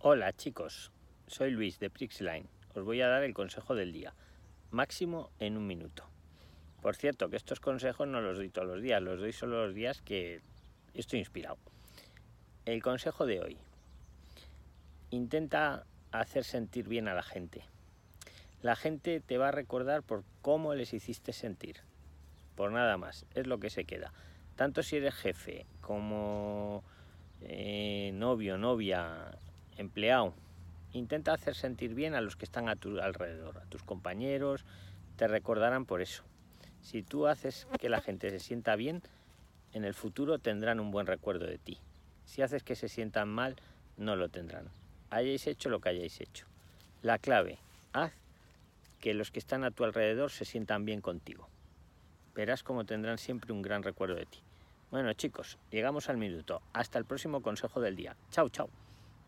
Hola chicos, soy Luis de Prixline. Os voy a dar el consejo del día, máximo en un minuto. Por cierto, que estos consejos no los doy todos los días, los doy solo los días que estoy inspirado. El consejo de hoy. Intenta hacer sentir bien a la gente. La gente te va a recordar por cómo les hiciste sentir. Por nada más, es lo que se queda. Tanto si eres jefe como eh, novio, novia, empleado, intenta hacer sentir bien a los que están a tu alrededor, a tus compañeros, te recordarán por eso. Si tú haces que la gente se sienta bien, en el futuro tendrán un buen recuerdo de ti. Si haces que se sientan mal, no lo tendrán. Hayáis hecho lo que hayáis hecho. La clave, haz que los que están a tu alrededor se sientan bien contigo. Verás cómo tendrán siempre un gran recuerdo de ti. Bueno chicos, llegamos al minuto. Hasta el próximo consejo del día. Chao, chao.